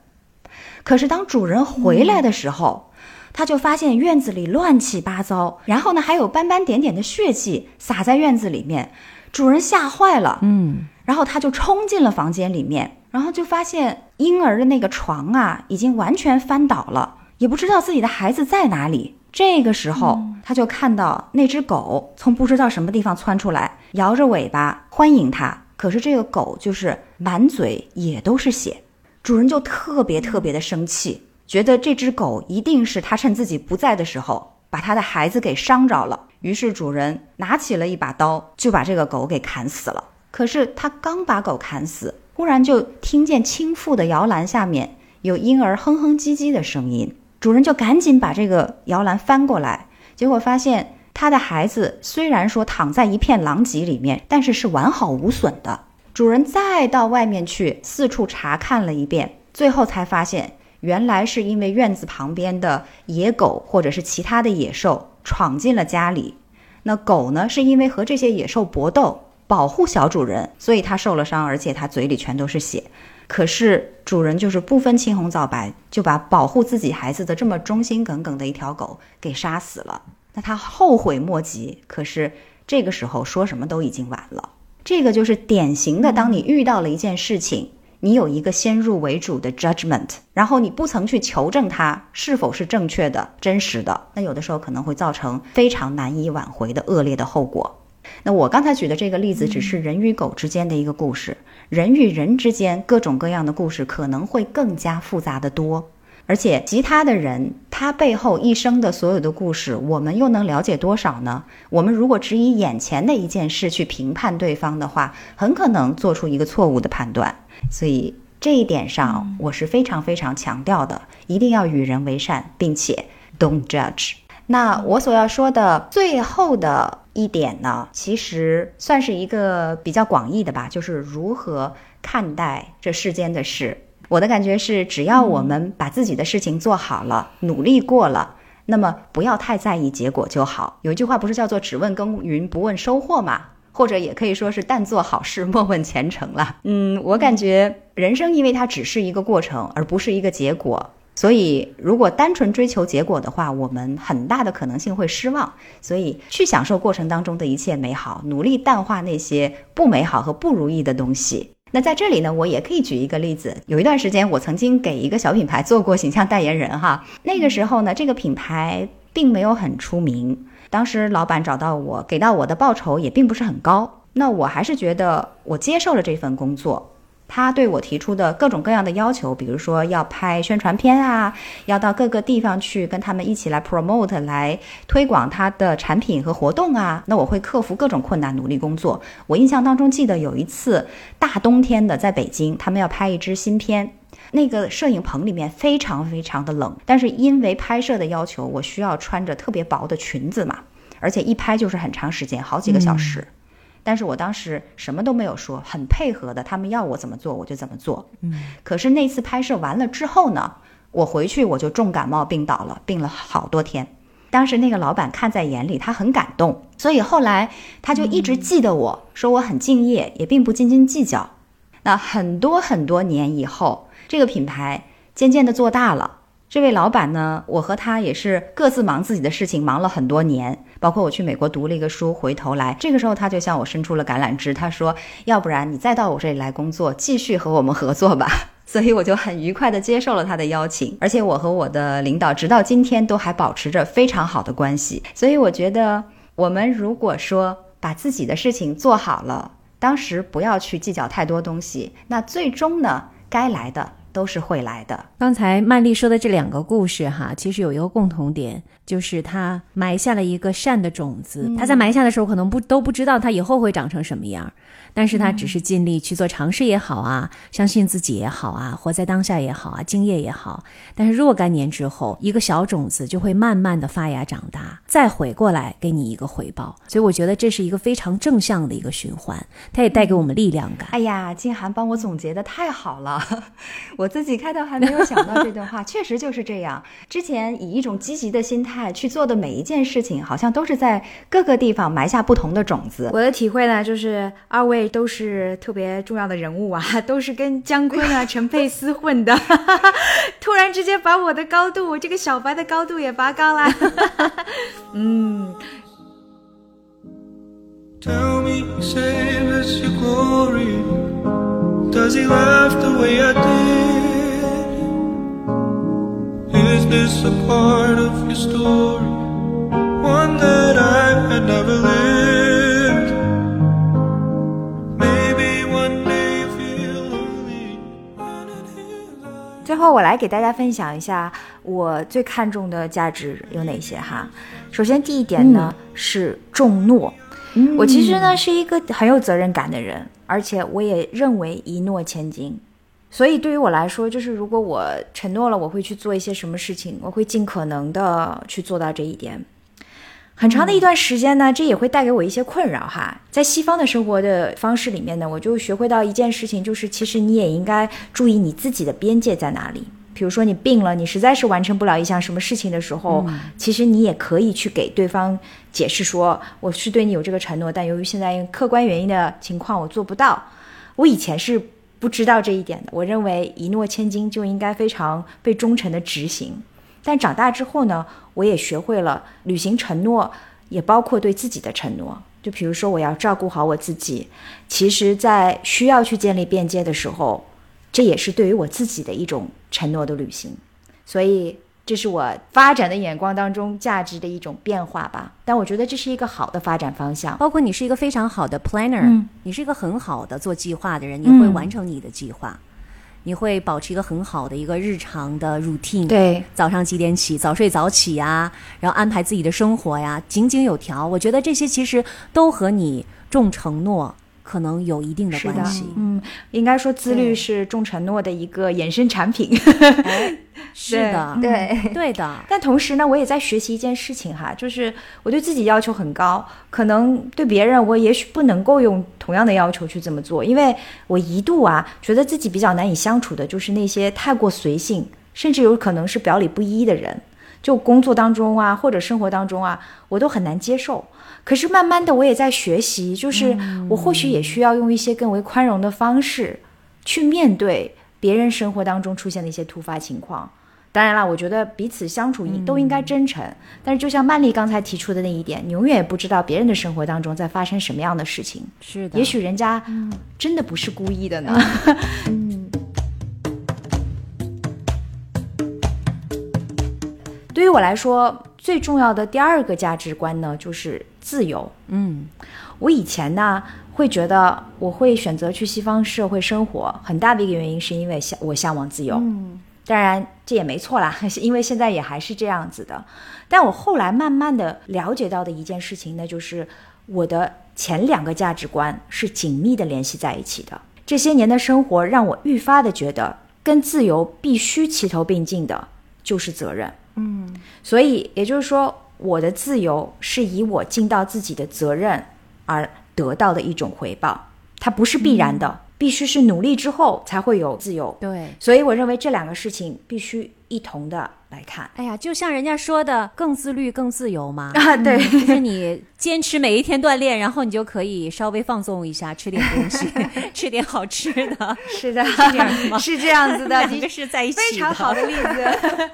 可是当主人回来的时候，他就发现院子里乱七八糟，然后呢还有斑斑点点的血迹洒在院子里面，主人吓坏了，嗯，然后他就冲进了房间里面，然后就发现婴儿的那个床啊已经完全翻倒了，也不知道自己的孩子在哪里。这个时候，他就看到那只狗从不知道什么地方窜出来，摇着尾巴欢迎他。可是这个狗就是满嘴也都是血，主人就特别特别的生气，觉得这只狗一定是他趁自己不在的时候把他的孩子给伤着了。于是主人拿起了一把刀，就把这个狗给砍死了。可是他刚把狗砍死，忽然就听见倾覆的摇篮下面有婴儿哼哼唧唧的声音。主人就赶紧把这个摇篮翻过来，结果发现他的孩子虽然说躺在一片狼藉里面，但是是完好无损的。主人再到外面去四处查看了一遍，最后才发现，原来是因为院子旁边的野狗或者是其他的野兽闯进了家里。那狗呢，是因为和这些野兽搏斗，保护小主人，所以它受了伤，而且它嘴里全都是血。可是主人就是不分青红皂白，就把保护自己孩子的这么忠心耿耿的一条狗给杀死了。那他后悔莫及。可是这个时候说什么都已经晚了。这个就是典型的，当你遇到了一件事情，你有一个先入为主的 judgment，然后你不曾去求证它是否是正确的、真实的，那有的时候可能会造成非常难以挽回的恶劣的后果。那我刚才举的这个例子只是人与狗之间的一个故事，人与人之间各种各样的故事可能会更加复杂的多，而且其他的人他背后一生的所有的故事，我们又能了解多少呢？我们如果只以眼前的一件事去评判对方的话，很可能做出一个错误的判断。所以这一点上，我是非常非常强调的，一定要与人为善，并且 don't judge。那我所要说的最后的一点呢，其实算是一个比较广义的吧，就是如何看待这世间的事。我的感觉是，只要我们把自己的事情做好了，努力过了，那么不要太在意结果就好。有一句话不是叫做“只问耕耘不问收获”吗？或者也可以说是“但做好事，莫问前程”了。嗯，我感觉人生因为它只是一个过程，而不是一个结果。所以，如果单纯追求结果的话，我们很大的可能性会失望。所以，去享受过程当中的一切美好，努力淡化那些不美好和不如意的东西。那在这里呢，我也可以举一个例子。有一段时间，我曾经给一个小品牌做过形象代言人哈。那个时候呢，这个品牌并没有很出名，当时老板找到我，给到我的报酬也并不是很高。那我还是觉得我接受了这份工作。他对我提出的各种各样的要求，比如说要拍宣传片啊，要到各个地方去跟他们一起来 promote 来推广他的产品和活动啊，那我会克服各种困难，努力工作。我印象当中记得有一次大冬天的，在北京，他们要拍一支新片，那个摄影棚里面非常非常的冷，但是因为拍摄的要求，我需要穿着特别薄的裙子嘛，而且一拍就是很长时间，好几个小时。但是我当时什么都没有说，很配合的，他们要我怎么做我就怎么做。嗯，可是那次拍摄完了之后呢，我回去我就重感冒病倒了，病了好多天。当时那个老板看在眼里，他很感动，所以后来他就一直记得我说我很敬业，也并不斤斤计较。那很多很多年以后，这个品牌渐渐的做大了。这位老板呢，我和他也是各自忙自己的事情，忙了很多年。包括我去美国读了一个书，回头来，这个时候他就向我伸出了橄榄枝，他说：“要不然你再到我这里来工作，继续和我们合作吧。[LAUGHS] ”所以我就很愉快地接受了他的邀请，而且我和我的领导直到今天都还保持着非常好的关系。所以我觉得，我们如果说把自己的事情做好了，当时不要去计较太多东西，那最终呢，该来的。都是会来的。刚才曼丽说的这两个故事，哈，其实有一个共同点，就是他埋下了一个善的种子。他在埋下的时候，可能不都不知道他以后会长成什么样，但是他只是尽力去做尝试也好啊，相信自己也好啊，活在当下也好啊，敬业也好。但是若干年之后，一个小种子就会慢慢的发芽长大，再回过来给你一个回报。所以我觉得这是一个非常正向的一个循环，它也带给我们力量感。哎呀，静涵帮我总结的太好了，[LAUGHS] 我。我自己开头还没有想到这段话，确实就是这样。之前以一种积极的心态去做的每一件事情，好像都是在各个地方埋下不同的种子。我的体会呢，就是二位都是特别重要的人物啊，[LAUGHS] 都是跟姜昆啊、陈佩斯混的，[LAUGHS] 突然之间把我的高度，我这个小白的高度也拔高了。[LAUGHS] 嗯，Tell me, say this your glory. Does he laugh the way I did? Is this a part of your story? One that I had never lived? Maybe one day you feel lonely. 我来给大家分享一下我最看重的价值有哪些哈。首先第一点呢、是重诺。我其实呢是一个很有责任感的人，而且我也认为一诺千金。所以对于我来说，就是如果我承诺了我会去做一些什么事情，我会尽可能的去做到这一点。很长的一段时间呢，这也会带给我一些困扰哈。在西方的生活的方式里面呢，我就学会到一件事情，就是其实你也应该注意你自己的边界在哪里。比如说你病了，你实在是完成不了一项什么事情的时候，其实你也可以去给对方解释说，我是对你有这个承诺，但由于现在因为客观原因的情况，我做不到。我以前是不知道这一点的，我认为一诺千金就应该非常被忠诚的执行。但长大之后呢，我也学会了履行承诺，也包括对自己的承诺。就比如说，我要照顾好我自己。其实，在需要去建立边界的时候，这也是对于我自己的一种承诺的履行。所以，这是我发展的眼光当中价值的一种变化吧。但我觉得这是一个好的发展方向。包括你是一个非常好的 planner，、嗯你是一个很好的做计划的人，你会完成你的计划，你会保持一个很好的一个日常的 routine。，对，早上几点起，早睡早起呀，然后安排自己的生活呀，井井有条。我觉得这些其实都和你重承诺可能有一定的关系。嗯，应该说自律是重承诺的一个衍生产品。[LAUGHS] 是的，对，对的。[LAUGHS] 但同时呢，我也在学习一件事情哈，就是我对自己要求很高，可能对别人我也许不能够用同样的要求去这么做，因为我一度啊觉得自己比较难以相处的就是那些太过随性，甚至有可能是表里不一的人。就工作当中啊，或者生活当中啊，我都很难接受。可是慢慢的，我也在学习，就是我或许也需要用一些更为宽容的方式去面对别人生活当中出现的一些突发情况。当然了，我觉得彼此相处应都应该真诚。但是，就像曼丽刚才提出的那一点，你永远也不知道别人的生活当中在发生什么样的事情。是的，也许人家真的不是故意的呢。对于我来说，最重要的第二个价值观呢，就是自由。嗯，我以前呢会觉得我会选择去西方社会生活，很大的一个原因是因为向我向往自由。嗯，当然这也没错啦，[LAUGHS] 因为现在也还是这样子的。但我后来慢慢的了解到的一件事情呢，就是我的前两个价值观是紧密的联系在一起的。这些年的生活让我愈发的觉得，跟自由必须齐头并进的就是责任。嗯，所以也就是说，我的自由是以我尽到自己的责任而得到的一种回报，它不是必然的，必须是努力之后才会有自由。对。所以我认为这两个事情必须一同的来看。哎呀，就像人家说的，更自律更自由嘛。[LAUGHS] 啊，对，[LAUGHS] 就是你坚持每一天锻炼，然后你就可以稍微放纵一下，吃点东西，[LAUGHS] 吃点好吃的，是的，这样的吗是这样子的，两的个是在一起非常好的例子。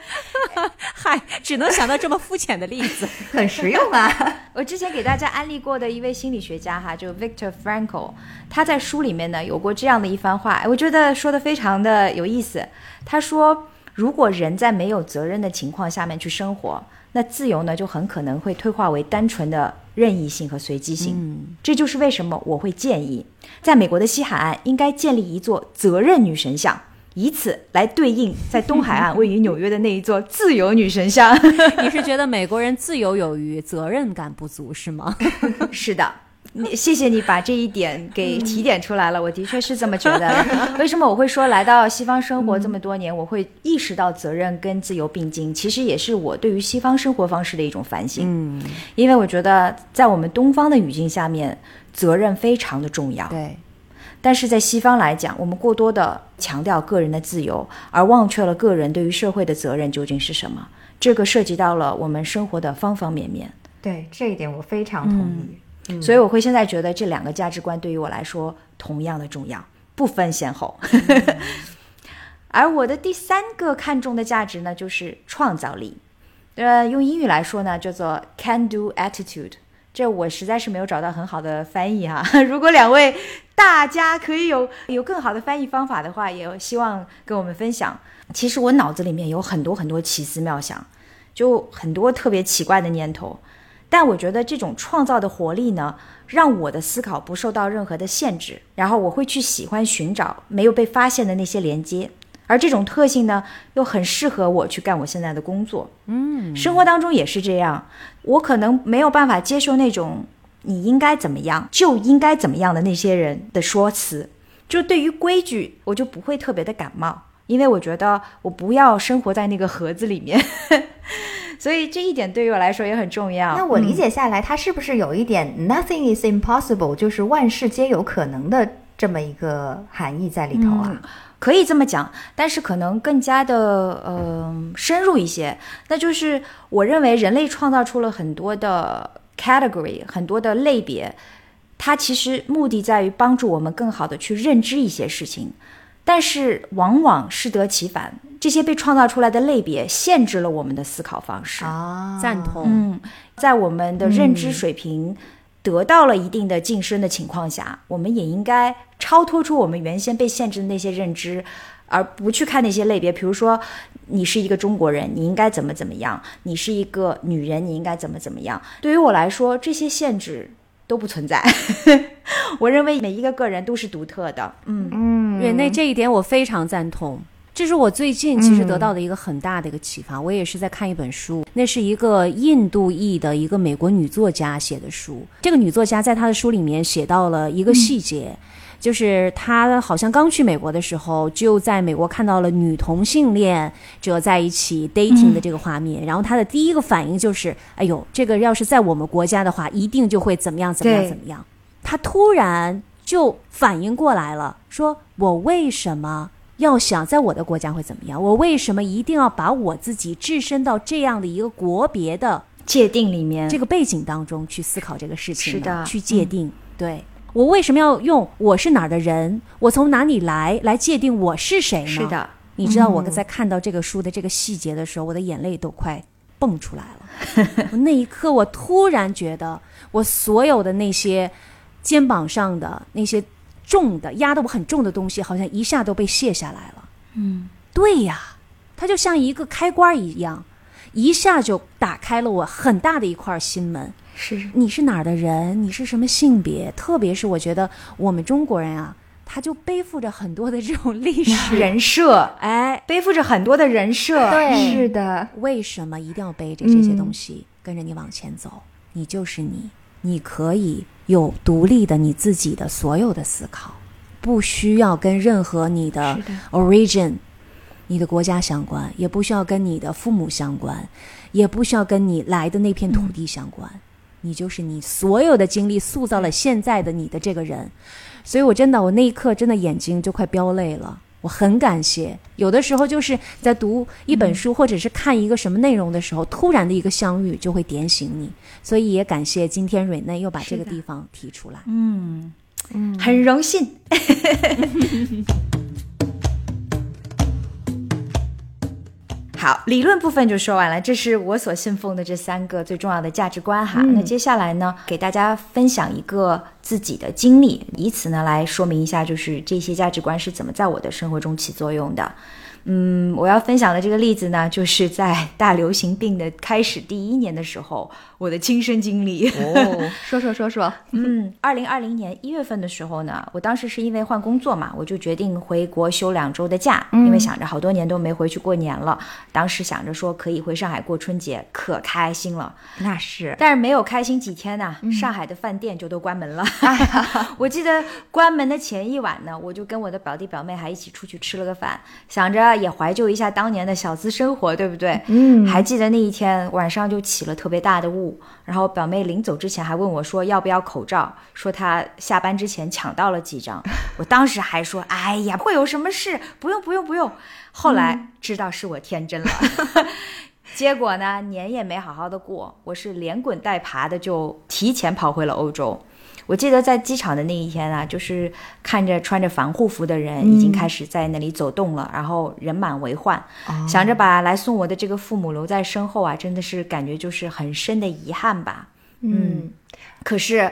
嗨，只能想到这么肤浅的例子。很实用啊。我之前给大家安利过的一位心理学家哈，就 Victor Frankl，他在书里面呢有过这样的一番话，我觉得说的非常的有意思。他说，如果人在没有责任的情况下面去生活，那自由呢就很可能会退化为单纯的任意性和随机性。嗯，这就是为什么我会建议，在美国的西海岸应该建立一座责任女神像。以此来对应在东海岸位于纽约的那一座自由女神像。[LAUGHS] 你是觉得美国人自由有余，责任感不足是吗？[LAUGHS] 是的，你谢谢你把这一点给提点出来了，[LAUGHS] 我的确是这么觉得。[LAUGHS] 为什么我会说来到西方生活这么多年，我会意识到责任跟自由并进？其实也是我对于西方生活方式的一种反省。嗯，因为我觉得在我们东方的语境下面，责任非常的重要。对，但是在西方来讲，我们过多的强调个人的自由，而忘却了个人对于社会的责任究竟是什么。这个涉及到了我们生活的方方面面。对这一点我非常同意。所以我会现在觉得这两个价值观对于我来说同样的重要，不分先后。[LAUGHS] 而我的第三个看重的价值呢，就是创造力。呃，用英语来说呢，叫做 can do attitude。这我实在是没有找到很好的翻译哈、[LAUGHS] 如果两位大家可以有有更好的翻译方法的话，也希望跟我们分享。其实我脑子里面有很多很多奇思妙想，就很多特别奇怪的念头。但我觉得这种创造的活力呢，让我的思考不受到任何的限制，然后我会去喜欢寻找没有被发现的那些连接，而这种特性呢，又很适合我去干我现在的工作。嗯，生活当中也是这样，我可能没有办法接受那种你应该怎么样就应该怎么样的那些人的说辞，就对于规矩，我就不会特别的感冒，因为我觉得我不要生活在那个盒子里面。所以这一点对于我来说也很重要。那我理解下来，它是不是有一点 “nothing is impossible”，就是万事皆有可能的这么一个含义在里头啊？可以这么讲，但是可能更加的呃深入一些，那就是我认为人类创造出了很多的 category，很多的类别，它其实目的在于帮助我们更好的去认知一些事情，但是往往适得其反，这些被创造出来的类别限制了我们的思考方式。啊，赞同。嗯，在我们的认知水平得到了一定的晋升的情况下，我们也应该超脱出我们原先被限制的那些认知，而不去看那些类别。比如说，你是一个中国人，你应该怎么怎么样；你是一个女人，你应该怎么怎么样。对于我来说，这些限制都不存在。[LAUGHS] 我认为每一个个人都是独特的。嗯嗯，对，那这一点我非常赞同。这是我最近其实得到的一个很大的一个启发。我也是在看一本书，那是一个印度裔的一个美国女作家写的书。这个女作家在她的书里面写到了一个细节，就是他好像刚去美国的时候，就在美国看到了女同性恋者在一起 dating 的这个画面，然后他的第一个反应就是：“哎呦，这个要是在我们国家的话，一定就会怎么样怎么样怎么样。”他突然就反应过来了，说：“我为什么？”要想在我的国家会怎么样？我为什么一定要把我自己置身到这样的一个国别的界定里面，这个背景当中去思考这个事情呢？是的去界定。对我为什么要用我是哪儿的人，我从哪里来来界定我是谁呢？是，的，你知道我在看到这个书的这个细节的时候，我的眼泪都快蹦出来了。[LAUGHS] 我那一刻，我突然觉得，我所有的那些肩膀上的那些重的、压得我很重的东西，好像一下都被卸下来了。嗯，对呀，它就像一个开关一样，一下就打开了我很大的一块心门。是你是哪儿的人？你是什么性别？特别是我觉得我们中国人啊，他就背负着很多的这种历史。[LAUGHS] 人设，哎，背负着很多的人设。对是的，为什么一定要背着这些东西、跟着你往前走？你就是你，你可以有独立的你自己的所有的思考，不需要跟任何你的 origin、你的国家相关，也不需要跟你的父母相关，也不需要跟你来的那片土地相关。你就是你所有的经历塑造了现在的你的这个人，所以我真的，我那一刻真的眼睛就快飙泪了。我很感谢，有的时候就是在读一本书、或者是看一个什么内容的时候，突然的一个相遇就会点醒你。所以也感谢今天蕊内又把这个地方提出来。嗯嗯，很荣幸。[LAUGHS] 好，理论部分就说完了，这是我所信奉的这三个最重要的价值观哈。那接下来呢，给大家分享一个自己的经历，以此呢来说明一下，就是这些价值观是怎么在我的生活中起作用的。嗯，我要分享的这个例子呢，就是在大流行病的开始第一年的时候，我的亲身经历。哦，[LAUGHS] 说说说说，嗯，二零二零年一月份的时候呢，我当时是因为换工作嘛，我就决定回国休两周的假，因为想着好多年都没回去过年了，当时想着说可以回上海过春节，可开心了。那是但是没有开心几天呢，上海的饭店就都关门了。[LAUGHS] [LAUGHS] 我记得关门的前一晚呢，我就跟我的表弟表妹还一起出去吃了个饭，想着了也怀旧一下当年的小资生活，对不对？嗯还记得那一天晚上就起了特别大的雾，然后表妹临走之前还问我说要不要口罩，说她下班之前抢到了几张。[LAUGHS] 我当时还说，哎呀，会有什么事？不用不用不用。后来知道是我天真了。[LAUGHS] [LAUGHS] 结果呢，年也没好好的过，我是连滚带爬的就提前跑回了欧洲。我记得在机场的那一天啊，就是看着穿着防护服的人已经开始在那里走动了，然后人满为患，想着把来送我的这个父母留在身后啊，真的是感觉就是很深的遗憾吧。嗯，可是。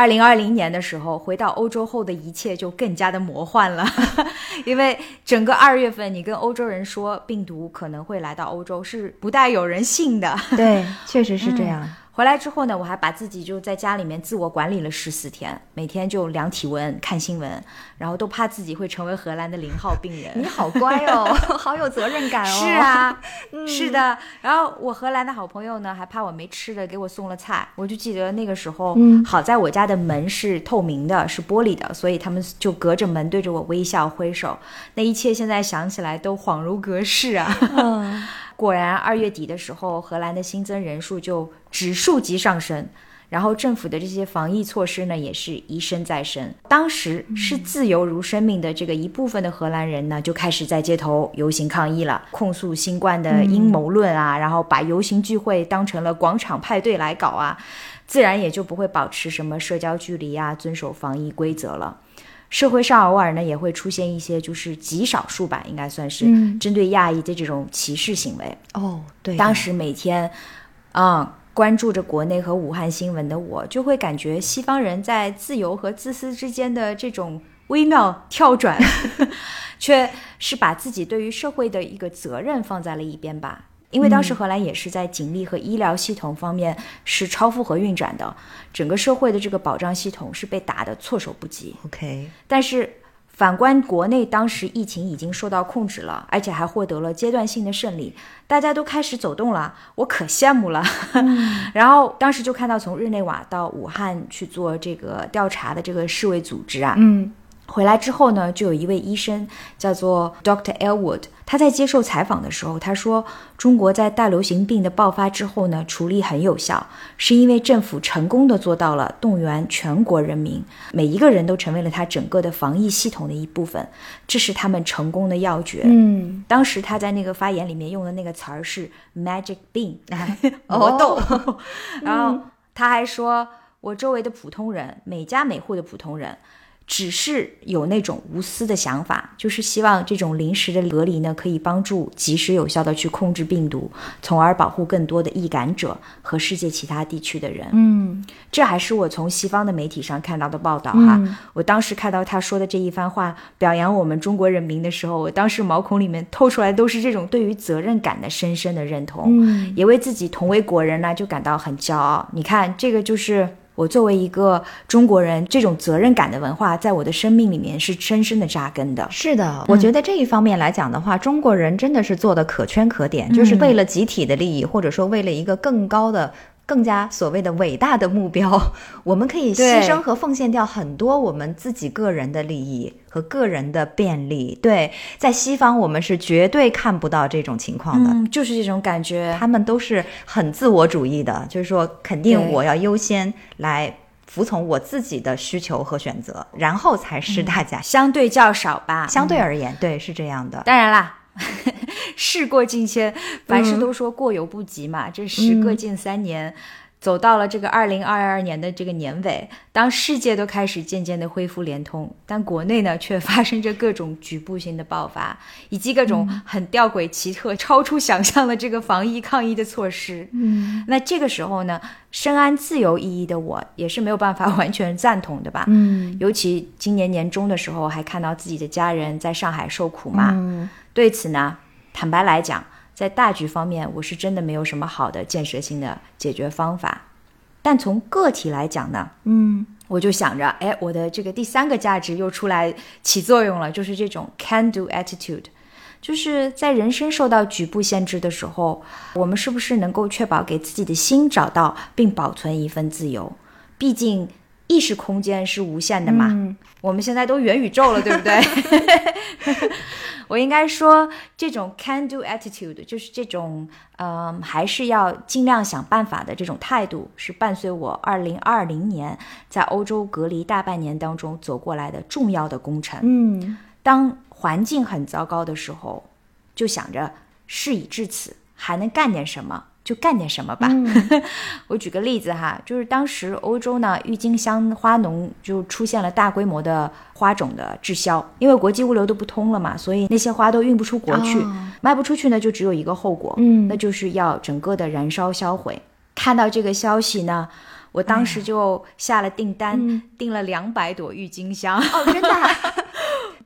二零二零年的时候，回到欧洲后的一切就更加的魔幻了，[LAUGHS] 因为整个二月份，你跟欧洲人说病毒可能会来到欧洲，是不带有人信的。对，确实是这样。回来之后呢，我还把自己就在家里面自我管理了十四天，每天就量体温、看新闻，然后都怕自己会成为荷兰的零号病人。你好乖哦，[LAUGHS] 好有责任感哦。是啊，是的。然后我荷兰的好朋友呢，还怕我没吃的，给我送了菜。我就记得那个时候，好在我家的门是透明的，是玻璃的，所以他们就隔着门对着我微笑挥手。那一切现在想起来都恍如隔世啊。[LAUGHS] 果然，二月底的时候，荷兰的新增人数就指数级上升，然后政府的这些防疫措施呢，也是一升再升。当时是自由如生命的这个一部分的荷兰人呢，就开始在街头游行抗议了，控诉新冠的阴谋论啊，然后把游行聚会当成了广场派对来搞啊，自然也就不会保持什么社交距离啊，遵守防疫规则了。社会上偶尔呢也会出现一些就是极少数吧，应该算是针对亚裔的这种歧视行为。哦，对，当时每天，啊、关注着国内和武汉新闻的我，就会感觉西方人在自由和自私之间的这种微妙跳转，[LAUGHS] 却是把自己对于社会的一个责任放在了一边吧。因为当时荷兰也是在警力和医疗系统方面是超负荷运转的，整个社会的这个保障系统是被打得措手不及。OK，但是反观国内，当时疫情已经受到控制了，而且还获得了阶段性的胜利，大家都开始走动了，我可羡慕了。[LAUGHS] 然后当时就看到从日内瓦到武汉去做这个调查的这个世卫组织啊，嗯，回来之后呢，就有一位医生叫做 Dr. Elwood，他在接受采访的时候，他说，中国在大流行病的爆发之后呢，处理很有效，是因为政府成功的做到了动员全国人民，每一个人都成为了他整个的防疫系统的一部分，这是他们成功的要诀。嗯，当时他在那个发言里面用的那个词儿是 magic bean，[LAUGHS] 魔豆。[LAUGHS] 然后他还说，我周围的普通人，每家每户的普通人。只是有那种无私的想法，就是希望这种临时的隔离呢，可以帮助及时有效的去控制病毒，从而保护更多的易感者和世界其他地区的人。嗯，这还是我从西方的媒体上看到的报道哈。嗯我当时看到他说的这一番话，表扬我们中国人民的时候，我当时毛孔里面透出来都是这种对于责任感的深深的认同，嗯也为自己同为国人呢就感到很骄傲。你看，这个就是。我作为一个中国人，这种责任感的文化在我的生命里面是深深的扎根的。是的，我觉得这一方面来讲的话，中国人真的是做的可圈可点，就是为了集体的利益，或者说为了一个更高的。更加所谓的伟大的目标，[LAUGHS] 我们可以牺牲和奉献掉很多我们自己个人的利益和个人的便利。对，在西方我们是绝对看不到这种情况的，嗯，就是这种感觉。他们都是很自我主义的，就是说肯定我要优先来服从我自己的需求和选择，然后才是大家。相对较少吧，相对而言，对，是这样的。当然啦，事过境迁，凡事都说过犹不及嘛。这时隔近三年，走到了这个二零二二年的这个年尾，当世界都开始渐渐的恢复联通，但国内呢却发生着各种局部性的爆发，以及各种很吊诡奇特、超出想象的这个防疫抗疫的措施。嗯，那这个时候呢，深谙自由意义的我，也是没有办法完全赞同的吧。嗯尤其今年年中的时候，还看到自己的家人在上海受苦嘛。嗯对此呢，坦白来讲，在大局方面，我是真的没有什么好的建设性的解决方法。但从个体来讲呢，嗯我就想着，哎，我的这个第三个价值又出来起作用了，就是这种 can do attitude。就是在人生受到局部限制的时候，我们是不是能够确保给自己的心找到并保存一份自由？毕竟意识空间是无限的嘛。嗯我们现在都元宇宙了，对不对？[LAUGHS] 我应该说，这种 can do attitude，就是这种嗯，还是要尽量想办法的这种态度，是伴随我二零二零年在欧洲隔离大半年当中走过来的重要的工程。嗯当环境很糟糕的时候，就想着事已至此，还能干点什么？就干点什么吧。[LAUGHS] 我举个例子哈，就是当时欧洲呢，郁金香花农就出现了大规模的花种的滞销，因为国际物流都不通了嘛，所以那些花都运不出国去，卖不出去呢，就只有一个后果，嗯那就是要整个的燃烧销毁。看到这个消息呢。我当时就下了订单，订了两百朵郁金香。哦，真的啊、[LAUGHS]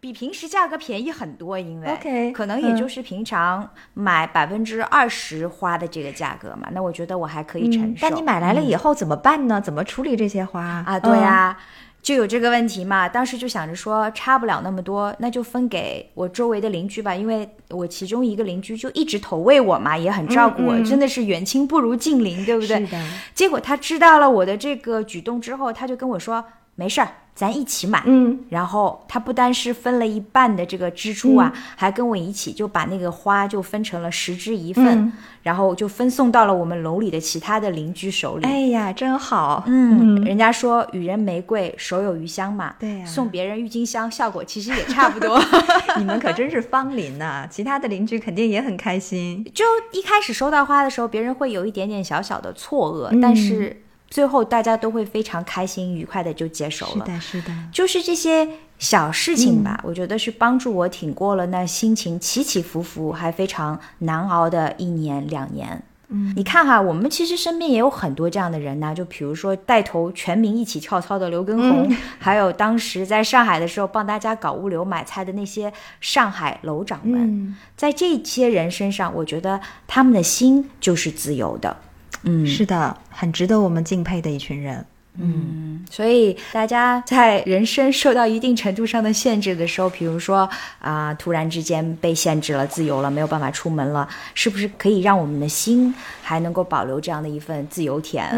比平时价格便宜很多，因为 OK，可能也就是平常买百分之二十花的这个价格嘛，那我觉得我还可以承受。嗯但你买来了以后怎么办呢？怎么处理这些花啊，对呀、就有这个问题嘛。当时就想着说，差不了那么多，那就分给我周围的邻居吧，因为我其中一个邻居就一直投喂我嘛，也很照顾我，真的是远亲不如近邻，对不对？嗯是的，结果他知道了我的这个举动之后，他就跟我说，没事儿，咱一起买。嗯，然后他不单是分了一半的这个支出啊，还跟我一起就把那个花就分成了十支一份，嗯然后就分送到了我们楼里的其他的邻居手里。哎呀，真好，嗯，人家说予人玫瑰，手有余香嘛。对呀送别人郁金香，效果其实也差不多。[LAUGHS] 你们可真是芳邻呐、[LAUGHS] 其他的邻居肯定也很开心。就一开始收到花的时候，别人会有一点点小小的错愕，嗯但是最后大家都会非常开心、愉快的就接受了。是的，是的，就是这些小事情吧，我觉得是帮助我挺过了那心情起起伏伏还非常难熬的一年两年。嗯，你看哈，我们其实身边也有很多这样的人呐、就比如说带头全民一起跳操的刘畊宏，还有当时在上海的时候帮大家搞物流买菜的那些上海楼长们，嗯，在这些人身上，我觉得他们的心就是自由的。嗯，是的，很值得我们敬佩的一群人。嗯所以大家在人生受到一定程度上的限制的时候，比如说啊、突然之间被限制了自由了，没有办法出门了，是不是可以让我们的心还能够保留这样的一份自由甜？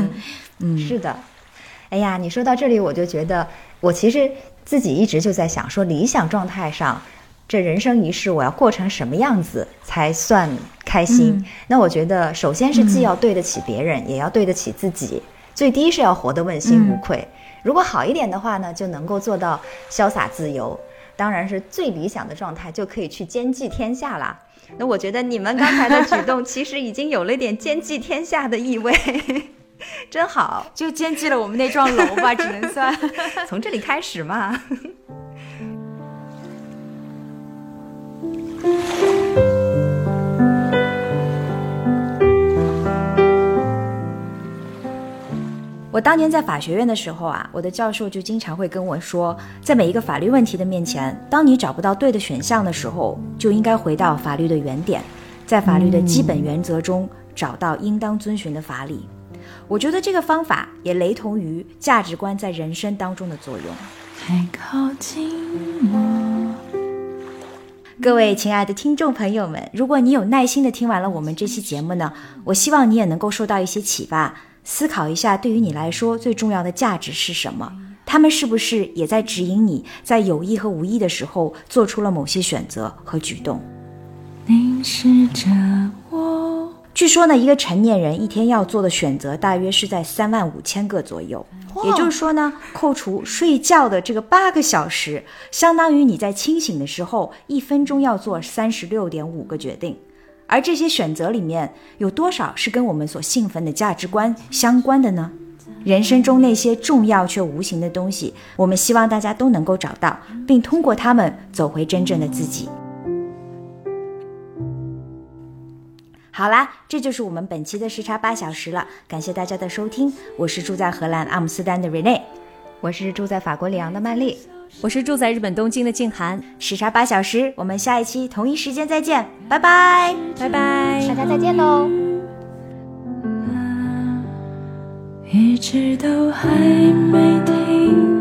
[LAUGHS] 嗯，是的。哎呀，你说到这里，我就觉得我其实自己一直就在想，说理想状态上，这人生一世我要过成什么样子才算开心？那我觉得，首先是既要对得起别人，也要对得起自己，最低是要活得问心无愧。如果好一点的话呢，就能够做到潇洒自由。当然是最理想的状态，就可以去兼济天下啦。那我觉得你们刚才的举动，[LAUGHS] 其实已经有了点兼济天下的意味，[LAUGHS] 真好。就兼济了我们那幢楼吧，只能算。[LAUGHS] 从这里开始嘛。我当年在法学院的时候啊，我的教授就经常会跟我说，在每一个法律问题的面前，当你找不到对的选项的时候，就应该回到法律的原点，在法律的基本原则中找到应当遵循的法理。我觉得这个方法也雷同于价值观在人生当中的作用。太靠近我，各位亲爱的听众朋友们，如果你有耐心的听完了我们这期节目呢，我希望你也能够受到一些启发，思考一下对于你来说最重要的价值是什么。他们是不是也在指引你在有意和无意的时候做出了某些选择和举动？凝视着我，据说呢，一个成年人一天要做的选择大约是在三万五千个左右。也就是说呢，扣除睡觉的这个八个小时，相当于你在清醒的时候一分钟要做三十六点五个决定。而这些选择里面有多少是跟我们所信奉的价值观相关的呢？人生中那些重要却无形的东西，我们希望大家都能够找到，并通过它们走回真正的自己。好啦，这就是我们本期的时差八小时了，感谢大家的收听，我是住在荷兰阿姆斯丹的 Rene，我是住在法国里昂的曼丽，我是住在日本东京的静涵，时差八小时，我们下一期同一时间再见，拜拜。拜拜。大家再见喽。一直都还没停，